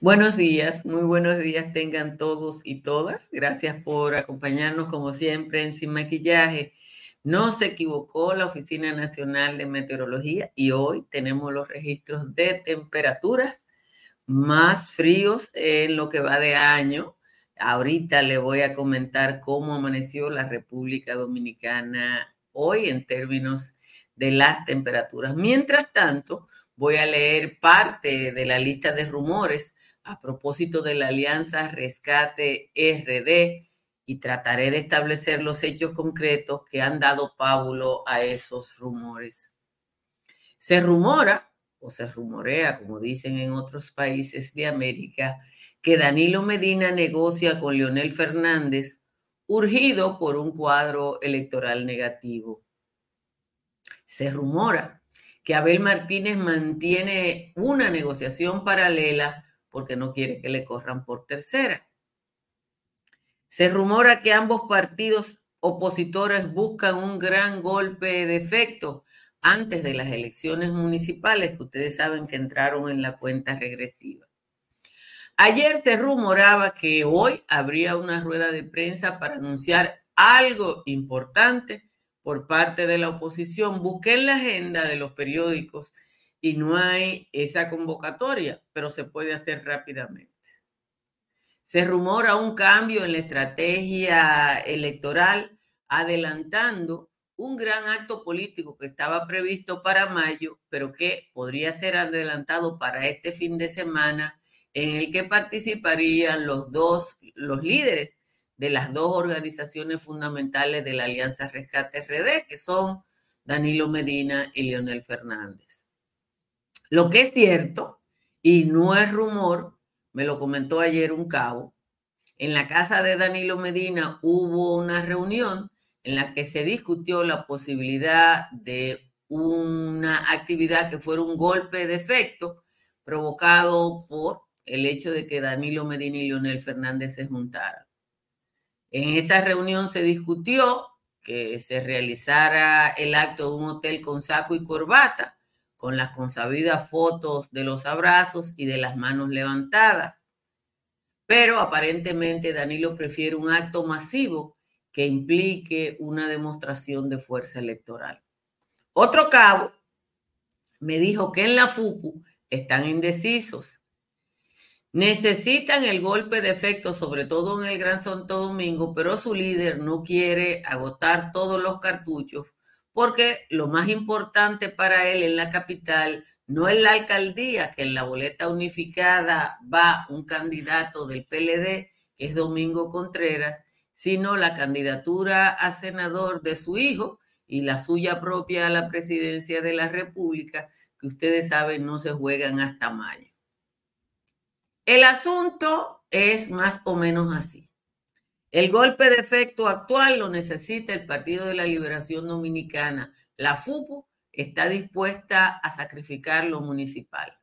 Buenos días, muy buenos días tengan todos y todas. Gracias por acompañarnos como siempre en Sin Maquillaje. No se equivocó la Oficina Nacional de Meteorología y hoy tenemos los registros de temperaturas más fríos en lo que va de año. Ahorita le voy a comentar cómo amaneció la República Dominicana hoy en términos de las temperaturas. Mientras tanto, voy a leer parte de la lista de rumores a propósito de la alianza Rescate RD y trataré de establecer los hechos concretos que han dado pábulo a esos rumores. Se rumora, o se rumorea, como dicen en otros países de América, que Danilo Medina negocia con Leonel Fernández, urgido por un cuadro electoral negativo. Se rumora que Abel Martínez mantiene una negociación paralela porque no quiere que le corran por tercera. Se rumora que ambos partidos opositores buscan un gran golpe de efecto antes de las elecciones municipales, que ustedes saben que entraron en la cuenta regresiva. Ayer se rumoraba que hoy habría una rueda de prensa para anunciar algo importante por parte de la oposición. Busqué en la agenda de los periódicos y no hay esa convocatoria, pero se puede hacer rápidamente. Se rumora un cambio en la estrategia electoral, adelantando un gran acto político que estaba previsto para mayo, pero que podría ser adelantado para este fin de semana, en el que participarían los dos, los líderes de las dos organizaciones fundamentales de la Alianza Rescate RD, que son Danilo Medina y Leonel Fernández. Lo que es cierto, y no es rumor, me lo comentó ayer un cabo, en la casa de Danilo Medina hubo una reunión en la que se discutió la posibilidad de una actividad que fuera un golpe de efecto provocado por el hecho de que Danilo Medina y Leonel Fernández se juntaran. En esa reunión se discutió que se realizara el acto de un hotel con saco y corbata con las consabidas fotos de los abrazos y de las manos levantadas. Pero aparentemente Danilo prefiere un acto masivo que implique una demostración de fuerza electoral. Otro cabo me dijo que en la FUPU están indecisos. Necesitan el golpe de efecto, sobre todo en el Gran Santo Domingo, pero su líder no quiere agotar todos los cartuchos porque lo más importante para él en la capital no es la alcaldía, que en la boleta unificada va un candidato del PLD, que es Domingo Contreras, sino la candidatura a senador de su hijo y la suya propia a la presidencia de la República, que ustedes saben no se juegan hasta mayo. El asunto es más o menos así. El golpe de efecto actual lo necesita el Partido de la Liberación Dominicana. La FUPU está dispuesta a sacrificar lo municipal.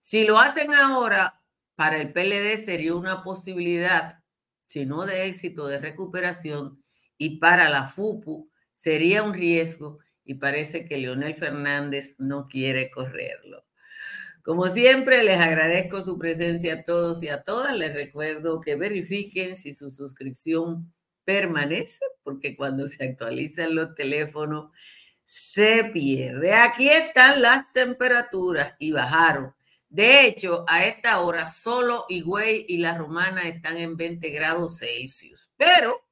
Si lo hacen ahora, para el PLD sería una posibilidad, si no de éxito, de recuperación, y para la FUPU sería un riesgo y parece que Leonel Fernández no quiere correrlo. Como siempre, les agradezco su presencia a todos y a todas. Les recuerdo que verifiquen si su suscripción permanece, porque cuando se actualizan los teléfonos se pierde. Aquí están las temperaturas y bajaron. De hecho, a esta hora solo Higüey y la Romana están en 20 grados Celsius, pero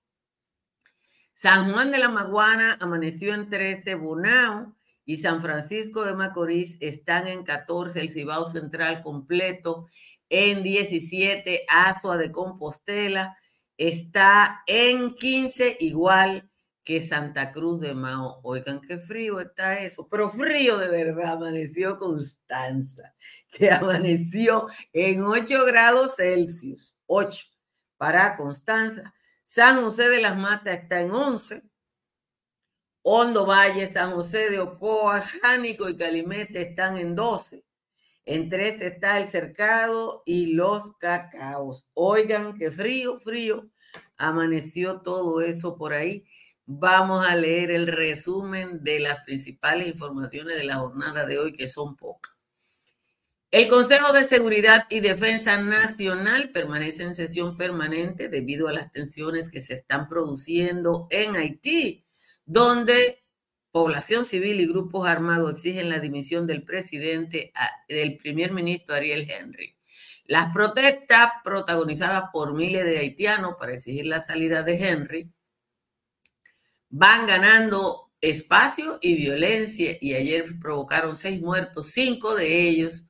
San Juan de la Maguana amaneció en 13, Bonao y San Francisco de Macorís están en 14, el Cibao Central completo en 17, Azua de Compostela está en 15, igual que Santa Cruz de Mao. Oigan, qué frío está eso, pero frío de verdad, amaneció Constanza, que amaneció en 8 grados Celsius, 8 para Constanza. San José de las Matas está en 11, Hondo Valle, San José de Ocoa, Jánico y Calimete están en 12. Entre este está el cercado y los cacaos. Oigan, qué frío, frío. Amaneció todo eso por ahí. Vamos a leer el resumen de las principales informaciones de la jornada de hoy, que son pocas. El Consejo de Seguridad y Defensa Nacional permanece en sesión permanente debido a las tensiones que se están produciendo en Haití, donde población civil y grupos armados exigen la dimisión del presidente, del primer ministro Ariel Henry. Las protestas protagonizadas por miles de haitianos para exigir la salida de Henry van ganando espacio y violencia y ayer provocaron seis muertos, cinco de ellos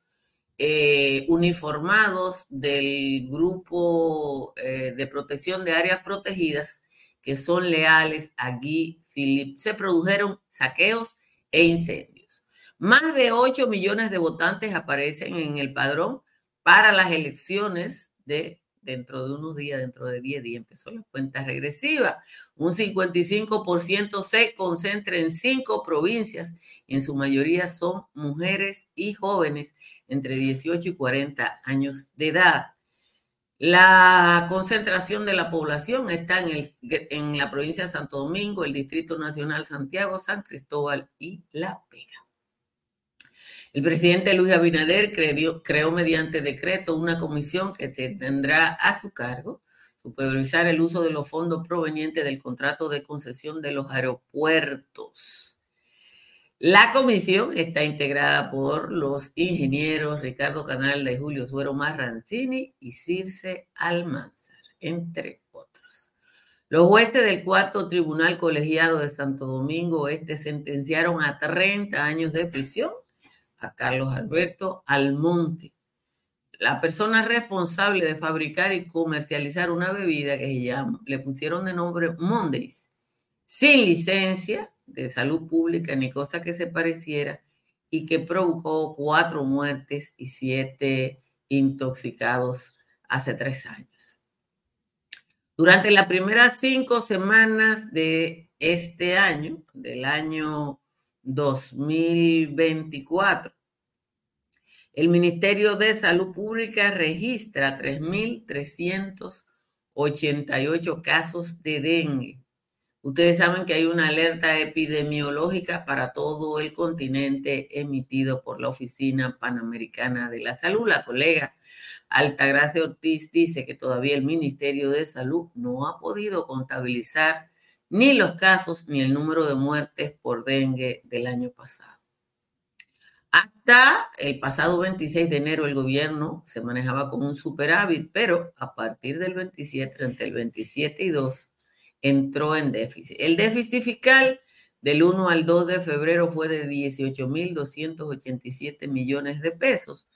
eh, uniformados del grupo eh, de protección de áreas protegidas que son leales a Guy Se produjeron saqueos e incendios. Más de 8 millones de votantes aparecen en el padrón para las elecciones de dentro de unos días, dentro de 10 días, empezó la cuenta regresiva. Un 55% se concentra en cinco provincias, en su mayoría son mujeres y jóvenes entre 18 y 40 años de edad. La concentración de la población está en, el, en la provincia de Santo Domingo, el Distrito Nacional Santiago, San Cristóbal y La Vega. El presidente Luis Abinader creó, mediante decreto una comisión que tendrá a su cargo supervisar el uso de los fondos provenientes del contrato de concesión de los aeropuertos. La comisión está integrada por los ingenieros Ricardo Canal de Julio Suero Marrancini y Circe Almanzar, entre otros. Los jueces del cuarto tribunal colegiado de Santo Domingo Este sentenciaron a 30 años de prisión a Carlos Alberto Almonte, la persona responsable de fabricar y comercializar una bebida que se le pusieron de nombre Mondays, sin licencia de salud pública ni cosa que se pareciera y que provocó cuatro muertes y siete intoxicados hace tres años. Durante las primeras cinco semanas de este año, del año 2024. El Ministerio de Salud Pública registra 3.388 casos de dengue. Ustedes saben que hay una alerta epidemiológica para todo el continente emitido por la Oficina Panamericana de la Salud. La colega Altagracia Ortiz dice que todavía el Ministerio de Salud no ha podido contabilizar ni los casos ni el número de muertes por dengue del año pasado. Hasta el pasado 26 de enero el gobierno se manejaba con un superávit, pero a partir del 27, entre el 27 y 2, entró en déficit. El déficit fiscal del 1 al 2 de febrero fue de 18.287 millones de pesos,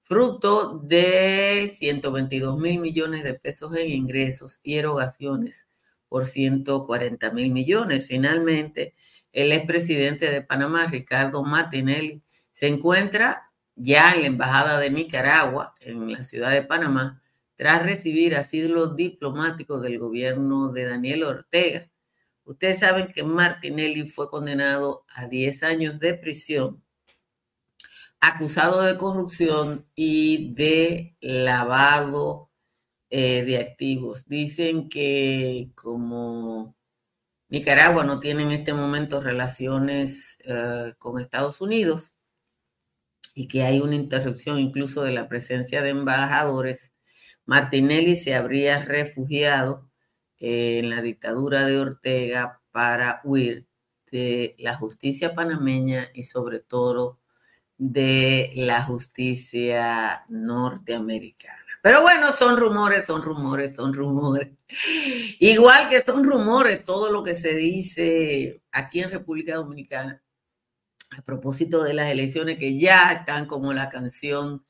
fruto de 122 mil millones de pesos en ingresos y erogaciones por 140 mil millones. Finalmente, el expresidente de Panamá, Ricardo Martinelli, se encuentra ya en la Embajada de Nicaragua, en la ciudad de Panamá, tras recibir asilo diplomático del gobierno de Daniel Ortega. Ustedes saben que Martinelli fue condenado a 10 años de prisión, acusado de corrupción y de lavado eh, de activos. Dicen que como Nicaragua no tiene en este momento relaciones eh, con Estados Unidos y que hay una interrupción incluso de la presencia de embajadores, Martinelli se habría refugiado en la dictadura de Ortega para huir de la justicia panameña y sobre todo de la justicia norteamericana. Pero bueno, son rumores, son rumores, son rumores. Igual que son rumores todo lo que se dice aquí en República Dominicana a propósito de las elecciones que ya están como la canción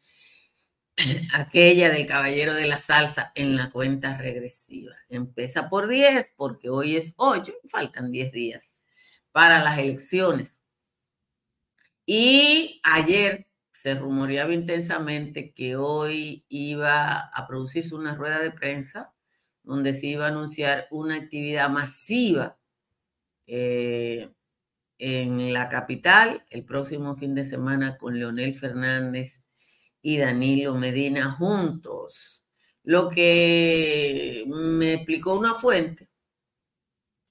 aquella del caballero de la salsa en la cuenta regresiva. Empieza por 10 porque hoy es 8, faltan 10 días para las elecciones. Y ayer se rumoreaba intensamente que hoy iba a producirse una rueda de prensa donde se iba a anunciar una actividad masiva eh, en la capital el próximo fin de semana con Leonel Fernández y Danilo Medina juntos. Lo que me explicó una fuente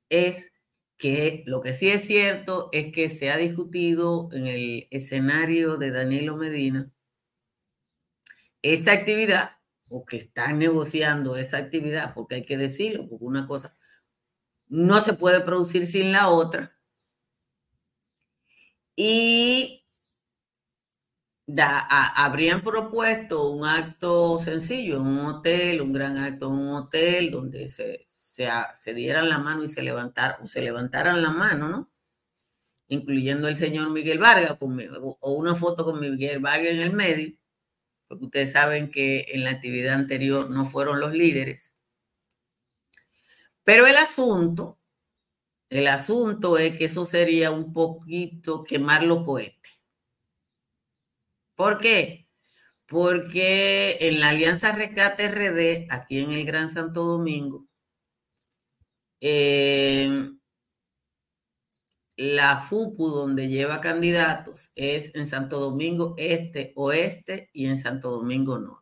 es que lo que sí es cierto es que se ha discutido en el escenario de Danilo Medina esta actividad o que están negociando esta actividad, porque hay que decirlo, porque una cosa no se puede producir sin la otra. Y habrían propuesto un acto sencillo en un hotel, un gran acto en un hotel, donde se, se, dieran la mano y se levantaran, se levantaran la mano, ¿no? Incluyendo el señor Miguel Vargas, o una foto con Miguel Vargas en el medio, porque ustedes saben que en la actividad anterior no fueron los líderes. Pero el asunto, el asunto es que eso sería un poquito quemar los cohetes. ¿Por qué? Porque en la Alianza Rescate RD, aquí en el Gran Santo Domingo, eh, la FUPU donde lleva candidatos es en Santo Domingo Este, Oeste y en Santo Domingo Norte.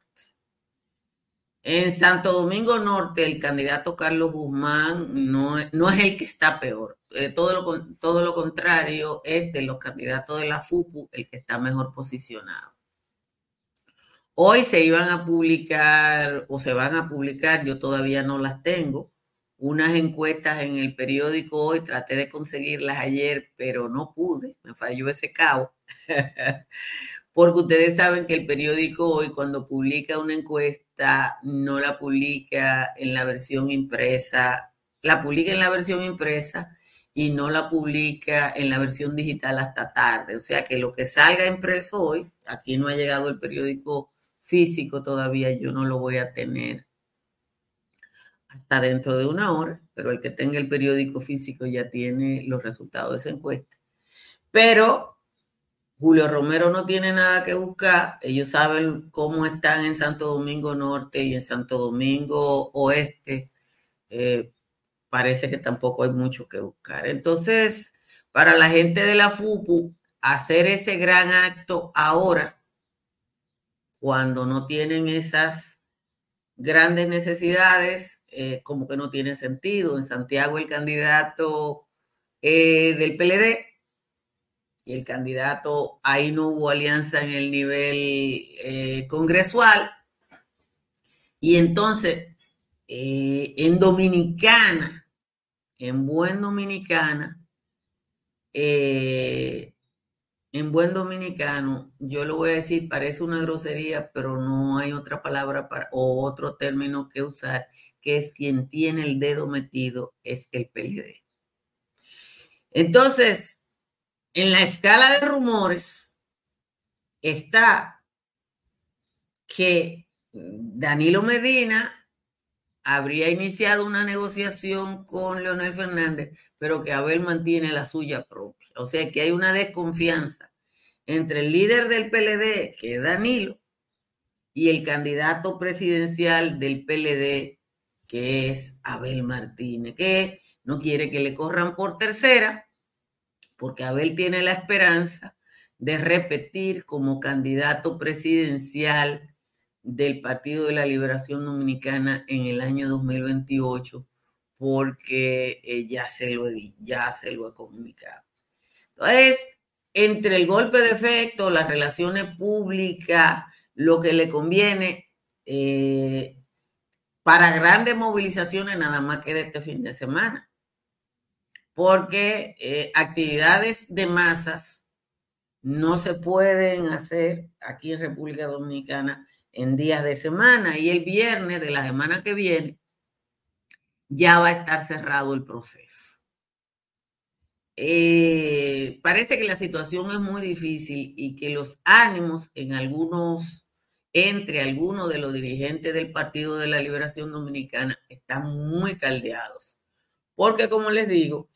En Santo Domingo Norte, el candidato Carlos Guzmán no, no es el que está peor. Eh, todo, lo, todo lo contrario, es de los candidatos de la FUPU el que está mejor posicionado. Hoy se iban a publicar o se van a publicar, yo todavía no las tengo, unas encuestas en el periódico hoy, traté de conseguirlas ayer, pero no pude, me falló ese cabo. Porque ustedes saben que el periódico hoy cuando publica una encuesta no la publica en la versión impresa, la publica en la versión impresa y no la publica en la versión digital hasta tarde. O sea que lo que salga impreso hoy, aquí no ha llegado el periódico físico todavía, yo no lo voy a tener hasta dentro de una hora, pero el que tenga el periódico físico ya tiene los resultados de esa encuesta. Pero Julio Romero no tiene nada que buscar, ellos saben cómo están en Santo Domingo Norte y en Santo Domingo Oeste. Eh, parece que tampoco hay mucho que buscar. Entonces, para la gente de la FUPU, hacer ese gran acto ahora, cuando no tienen esas grandes necesidades, eh, como que no tiene sentido. En Santiago el candidato eh, del PLD y el candidato, ahí no hubo alianza en el nivel eh, congresual. Y entonces, en Dominicana, en buen Dominicana, en buen dominicano, yo lo voy a decir, parece una grosería, pero no hay otra palabra para, o otro término que usar, que es quien tiene el dedo metido, es el PLD. Entonces, en la escala de rumores está que Danilo Medina habría iniciado una negociación con Leonel Fernández, pero que Abel mantiene la suya propia. O sea que hay una desconfianza entre el líder del PLD, que es Danilo, y el candidato presidencial del PLD, que es Abel Martínez, que no quiere que le corran por tercera, porque Abel tiene la esperanza de repetir como candidato presidencial del Partido de la Liberación Dominicana en el año 2028, porque eh, ya, se lo ya se lo he comunicado. Entonces, entre el golpe de efecto, las relaciones públicas, lo que le conviene, eh, para grandes movilizaciones nada más que de este fin de semana, porque eh, actividades de masas no se pueden hacer aquí en República Dominicana en días de semana y el viernes de la semana que viene ya va a estar cerrado el proceso. Eh, parece que la situación es muy difícil y que los ánimos en algunos entre algunos de los dirigentes del Partido de la Liberación Dominicana están muy caldeados. Porque como les digo,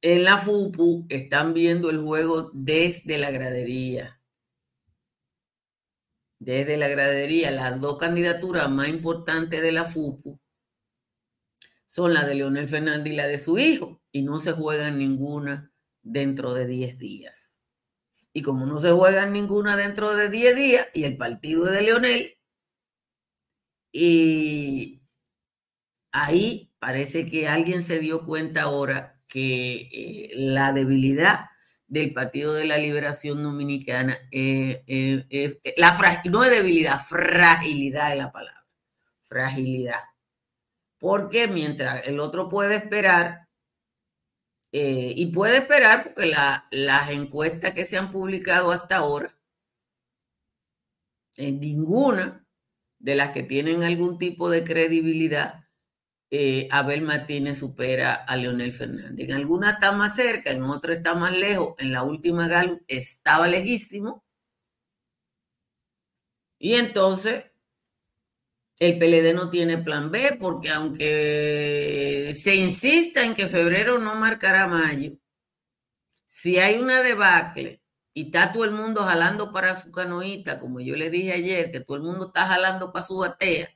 en la FUPU están viendo el juego desde la gradería. Desde la gradería, las dos candidaturas más importantes de la FUPU son la de Leonel Fernández y la de su hijo, y no se juegan ninguna dentro de 10 días. Y como no se juegan ninguna dentro de 10 días, y el partido es de Leonel, y ahí parece que alguien se dio cuenta ahora que eh, la debilidad del Partido de la Liberación Dominicana, eh, eh, eh, la no es debilidad, fragilidad es la palabra, fragilidad. Porque mientras el otro puede esperar, y puede esperar porque las encuestas que se han publicado hasta ahora, en ninguna de las que tienen algún tipo de credibilidad, eh, Abel Martínez supera a Leonel Fernández. En alguna está más cerca, en otra está más lejos. En la última Galo estaba lejísimo. Y entonces el PLD no tiene plan B porque aunque se insista en que febrero no marcará mayo, si hay una debacle y está todo el mundo jalando para su canoita, como yo le dije ayer, que todo el mundo está jalando para su batea,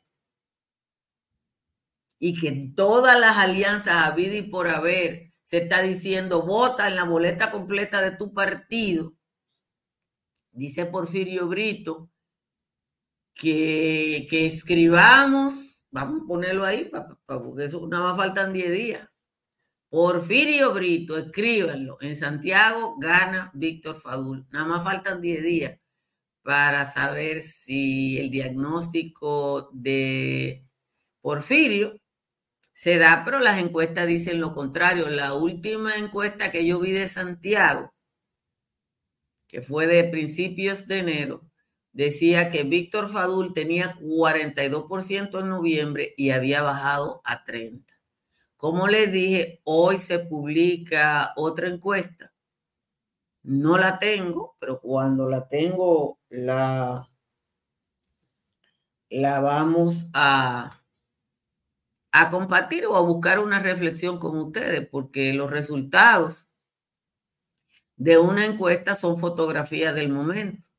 y que todas las alianzas habidas y por haber se está diciendo vota en la boleta completa de tu partido, dice Porfirio Brito, que, escribamos, vamos a ponerlo ahí, porque eso nada más faltan 10 días. Porfirio Brito, escríbanlo. En Santiago gana Víctor Fadul. Nada más faltan 10 días para saber si el diagnóstico de Porfirio se da, pero las encuestas dicen lo contrario. La última encuesta que yo vi de Santiago, que fue de principios de enero, decía que Víctor Fadul tenía 42% en noviembre y había bajado a 30%. Como les dije, hoy se publica otra encuesta. No la tengo, pero cuando la tengo, la, la vamos a, a compartir o a buscar una reflexión con ustedes, porque los resultados de una encuesta son fotografías del momento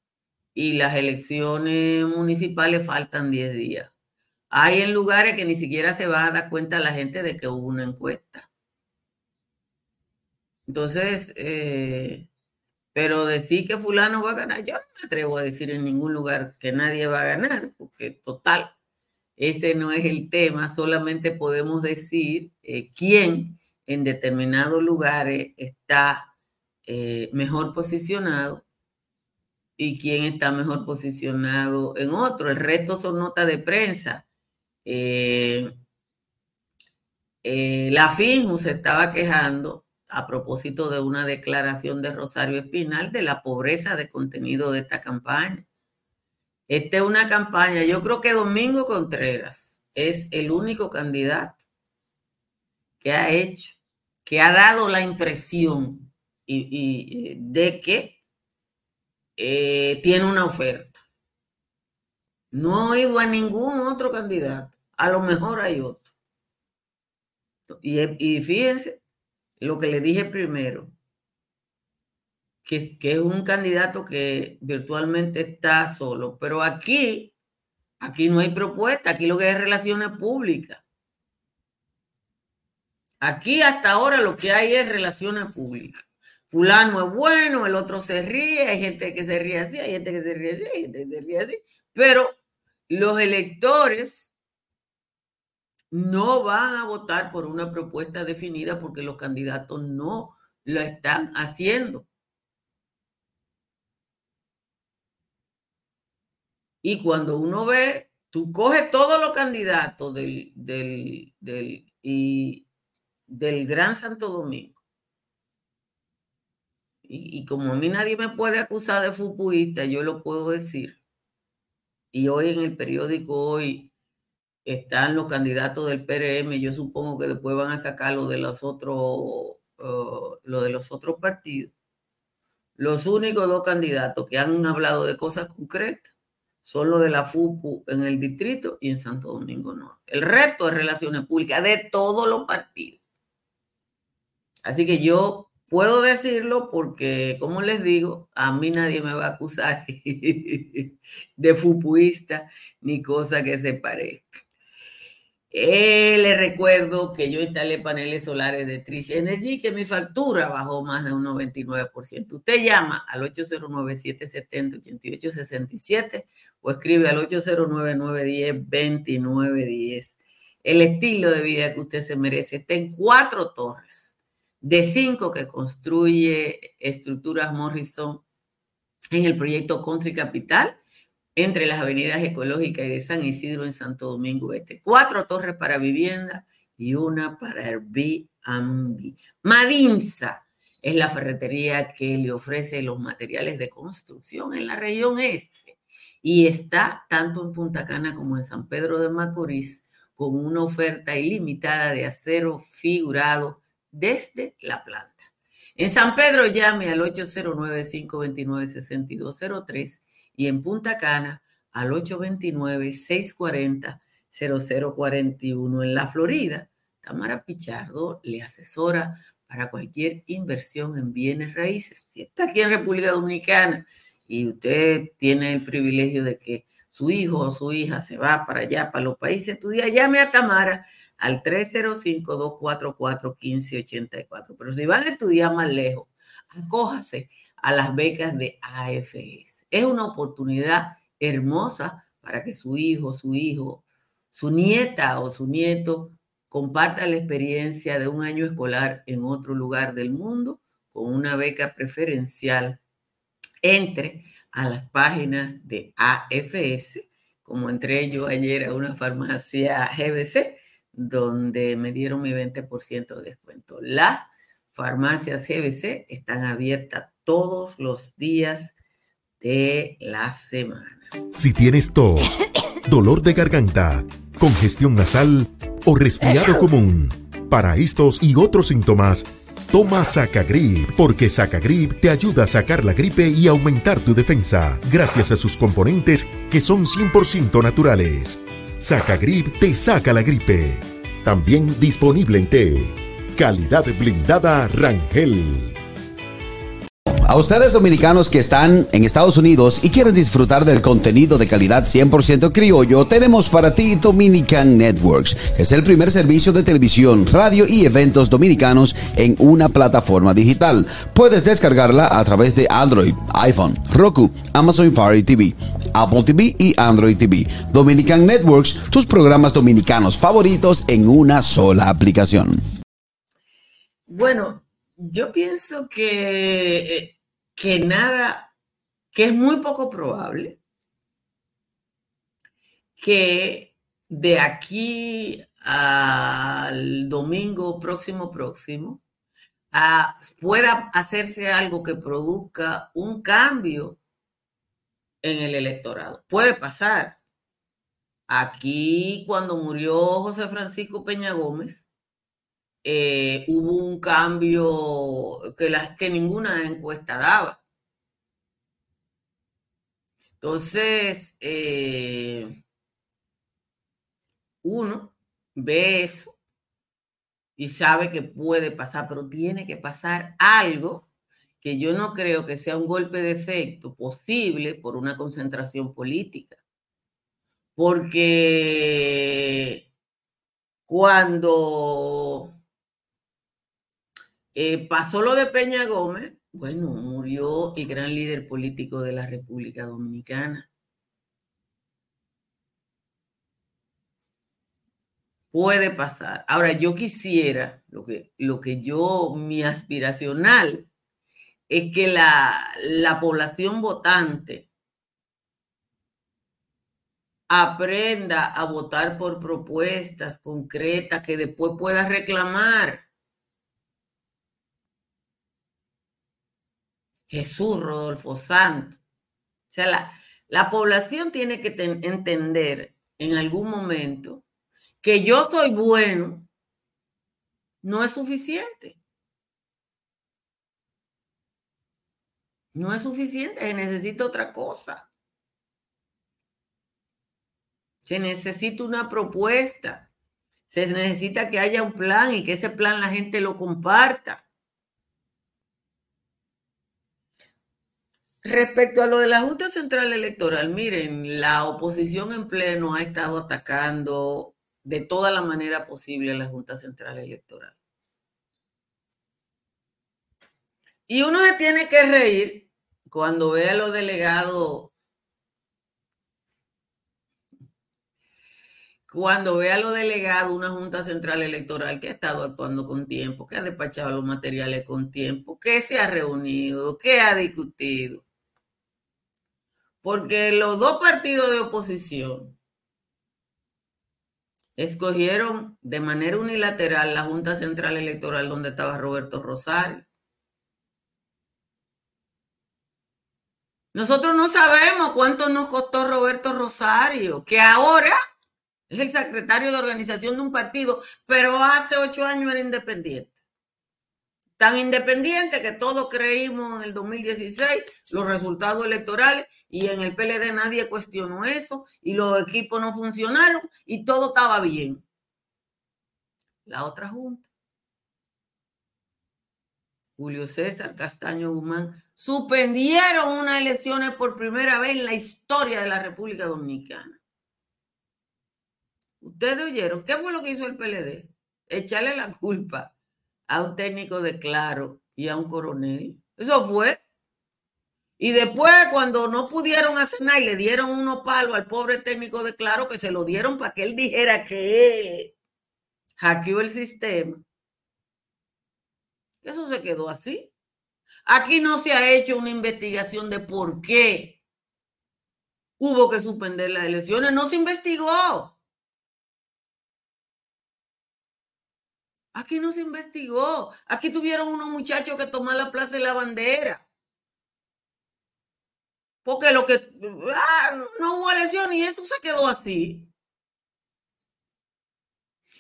y las elecciones municipales faltan 10 días. Hay en lugares que ni siquiera se va a dar cuenta la gente de que hubo una encuesta. Entonces, eh, pero decir que fulano va a ganar, yo no me atrevo a decir en ningún lugar que nadie va a ganar, porque total, ese no es el tema, solamente podemos decir eh, quién en determinados lugares está eh, mejor posicionado y quién está mejor posicionado en otro. El resto son notas de prensa. Eh, la FINJU se estaba quejando a propósito de una declaración de Rosario Espinal de la pobreza de contenido de esta campaña. Esta es una campaña, yo creo que Domingo Contreras es el único candidato que ha hecho, que ha dado la impresión y, de que eh, tiene una oferta. No he oído a ningún otro candidato. A lo mejor hay otro. Y, y fíjense lo que le dije primero que, es un candidato que virtualmente está solo. Pero aquí, aquí no hay propuesta, aquí lo que hay es relaciones públicas. Aquí hasta ahora lo que hay es relaciones públicas. Fulano es bueno, el otro se ríe, hay gente que se ríe así, hay gente que se ríe así, hay gente que se ríe así. Pero los electores no van a votar por una propuesta definida porque los candidatos no lo están haciendo. Y cuando uno ve, tú coges todos los candidatos del, del, y del Gran Santo Domingo. Y, como a mí nadie me puede acusar de fupuista, yo lo puedo decir. Y hoy en el periódico hoy están los candidatos del PRM, yo supongo que después van a sacar lo de los otros, uh, lo de los otros partidos. Los únicos dos candidatos que han hablado de cosas concretas son los de la FUPU en el distrito y en Santo Domingo Norte. El resto es relaciones públicas de todos los partidos. Así que yo puedo decirlo porque, como les digo, a mí nadie me va a acusar de fupuista ni cosa que se parezca. Eh, les recuerdo que yo instalé paneles solares de Tricia Energy, que mi factura bajó más de un 99%. Usted llama al 809-770-8867 o escribe al 809-910-2910. El estilo de vida que usted se merece está en cuatro torres de cinco que construye estructuras Morrison en el proyecto Country Capital entre las avenidas ecológicas y de San Isidro en Santo Domingo Este. Cuatro torres para vivienda y una para Airbnb. Madinza es la ferretería que le ofrece los materiales de construcción en la región este y está tanto en Punta Cana como en San Pedro de Macorís con una oferta ilimitada de acero figurado desde la planta. En San Pedro llame al 809-529-6203 y en Punta Cana al 829-640-0041. En la Florida, Tamara Pichardo le asesora para cualquier inversión en bienes raíces. Si está aquí en República Dominicana y usted tiene el privilegio de que su hijo o su hija se va para allá, para los países, estudia, llame a Tamara al 305-244-1584. Pero si van a estudiar más lejos, acójase a las becas de AFS. Es una oportunidad hermosa para que su hijo, su hijo, su nieta o su nieto comparta la experiencia de un año escolar en otro lugar del mundo con una beca preferencial. Entre a las páginas de AFS, como entré yo ayer a una farmacia GBC, donde me dieron mi 20% de descuento. Las farmacias GBC están abiertas todos los días de la semana. Si tienes tos, dolor de garganta, congestión nasal o resfriado común, para estos y otros síntomas, toma Sacagrip, porque Sacagrip te ayuda a sacar la gripe y aumentar tu defensa, gracias a sus componentes que son 100% naturales. Sacagrip te saca la gripe. También disponible en té. Calidad blindada Rangel. A ustedes dominicanos que están en Estados Unidos y quieren disfrutar del contenido de calidad 100% criollo, tenemos para ti Dominican Networks. Es el primer servicio de televisión, radio y eventos dominicanos en una plataforma digital. Puedes descargarla a través de Android, iPhone, Roku, Amazon Fire TV, Apple TV y Android TV. Dominican Networks, tus programas dominicanos favoritos en una sola aplicación. Bueno, yo pienso que eh, que nada, que es muy poco probable que de aquí al domingo próximo próximo pueda hacerse algo que produzca un cambio en el electorado. Puede pasar. Aquí cuando murió José Francisco Peña Gómez, eh, hubo un cambio que, las, que ninguna encuesta daba. Entonces, eh, uno ve eso y sabe que puede pasar, pero tiene que pasar algo que yo no creo que sea un golpe de efecto posible por una concentración política. Porque cuando eh, pasó lo de Peña Gómez, bueno, murió el gran líder político de la República Dominicana. Puede pasar. Ahora, yo quisiera, lo que, lo que yo, mi aspiracional, es que la, la población votante aprenda a votar por propuestas concretas que después pueda reclamar Jesús Rodolfo Santo. O sea, la, población tiene que entender en algún momento que yo soy bueno no es suficiente. No es suficiente, se necesita otra cosa. Se necesita una propuesta. Se necesita que haya un plan y que ese plan la gente lo comparta. Respecto a lo de la Junta Central Electoral, miren, la oposición en pleno ha estado atacando de toda la manera posible a la Junta Central Electoral. Y uno se tiene que reír cuando ve a los delegados cuando ve a los delegados una Junta Central Electoral que ha estado actuando con tiempo, que ha despachado los materiales con tiempo, que se ha reunido, que ha discutido. Porque los dos partidos de oposición escogieron de manera unilateral la Junta Central Electoral donde estaba Roberto Rosario. Nosotros no sabemos cuánto nos costó Roberto Rosario, que ahora es el secretario de organización de un partido, pero hace ocho años era independiente. Tan independiente que todos creímos en el 2016 los resultados electorales y en el PLD nadie cuestionó eso y los equipos no funcionaron y todo estaba bien. La otra junta. Julio César Castaño Guzmán suspendieron unas elecciones por primera vez en la historia de la República Dominicana. Ustedes oyeron, ¿qué fue lo que hizo el PLD? Echarle la culpa a un técnico de Claro y a un coronel. Eso fue. Y después, cuando no pudieron hacer nada y le dieron unos palos al pobre técnico de Claro, que se lo dieron para que él dijera que él hackeó el sistema. Eso se quedó así. Aquí no se ha hecho una investigación de por qué hubo que suspender las elecciones. No se investigó. Aquí no se investigó. Aquí tuvieron unos muchachos que tomar la plaza de la bandera. Porque lo que ah, no hubo elección y eso se quedó así.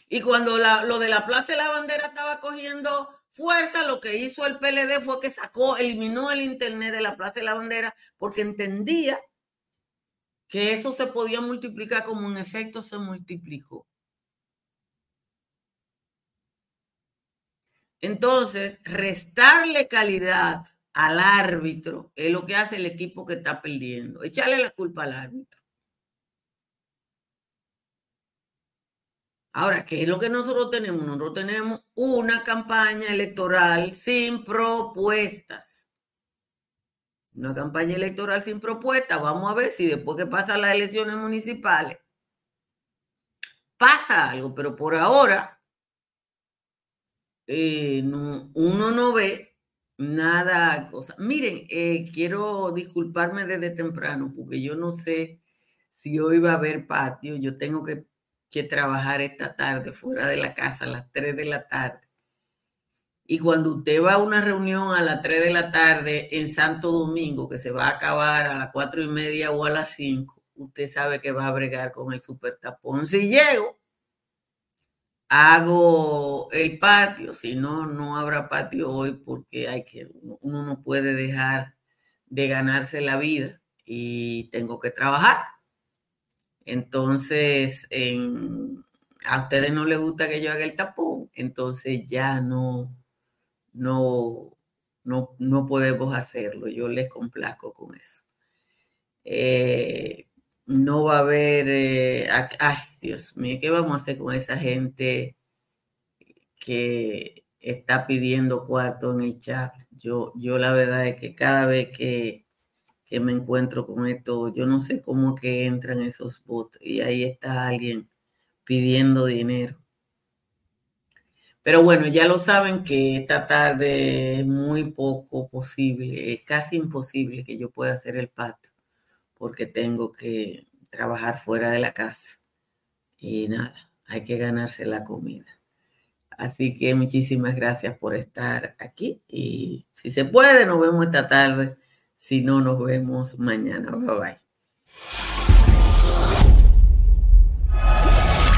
Y cuando lo de la plaza de la bandera estaba cogiendo fuerza, lo que hizo el PLD fue que sacó, eliminó el internet de la plaza de la bandera porque entendía que eso se podía multiplicar como un efecto se multiplicó. Entonces, restarle calidad al árbitro es lo que hace el equipo que está perdiendo. Echarle la culpa al árbitro. Ahora, ¿qué es lo que nosotros tenemos? Nosotros tenemos una campaña electoral sin propuestas. Una campaña electoral sin propuestas. Vamos a ver si después que pasan las elecciones municipales pasa algo, pero por ahora eh, no, uno no ve nada, cosa. Miren, eh, quiero disculparme desde temprano porque yo no sé si hoy va a haber patio. Yo tengo que, que trabajar esta tarde fuera de la casa a las 3 de la tarde. Y cuando usted va a una reunión a las 3 de la tarde en Santo Domingo, que se va a acabar a las 4 y media o a las 5, usted sabe que va a bregar con el super tapón. Si llego, hago el patio, si no, no habrá patio hoy porque hay que, uno no puede dejar de ganarse la vida y tengo que trabajar. Entonces, a ustedes no les gusta que yo haga el tapón, entonces ya no, no, no, no podemos hacerlo. Yo les complazco con eso. Eh, no va a haber, eh, Dios mío, ¿qué vamos a hacer con esa gente que está pidiendo cuarto en el chat? Yo, yo la verdad es que cada vez que, que me encuentro con esto, yo no sé cómo que entran esos bots y ahí está alguien pidiendo dinero. Pero bueno, ya lo saben que esta tarde es muy poco posible, es casi imposible que yo pueda hacer el pato porque tengo que trabajar fuera de la casa. Y nada, hay que ganarse la comida. Así que muchísimas gracias por estar aquí y si se puede, nos vemos esta tarde. Si no, nos vemos mañana. Bye bye.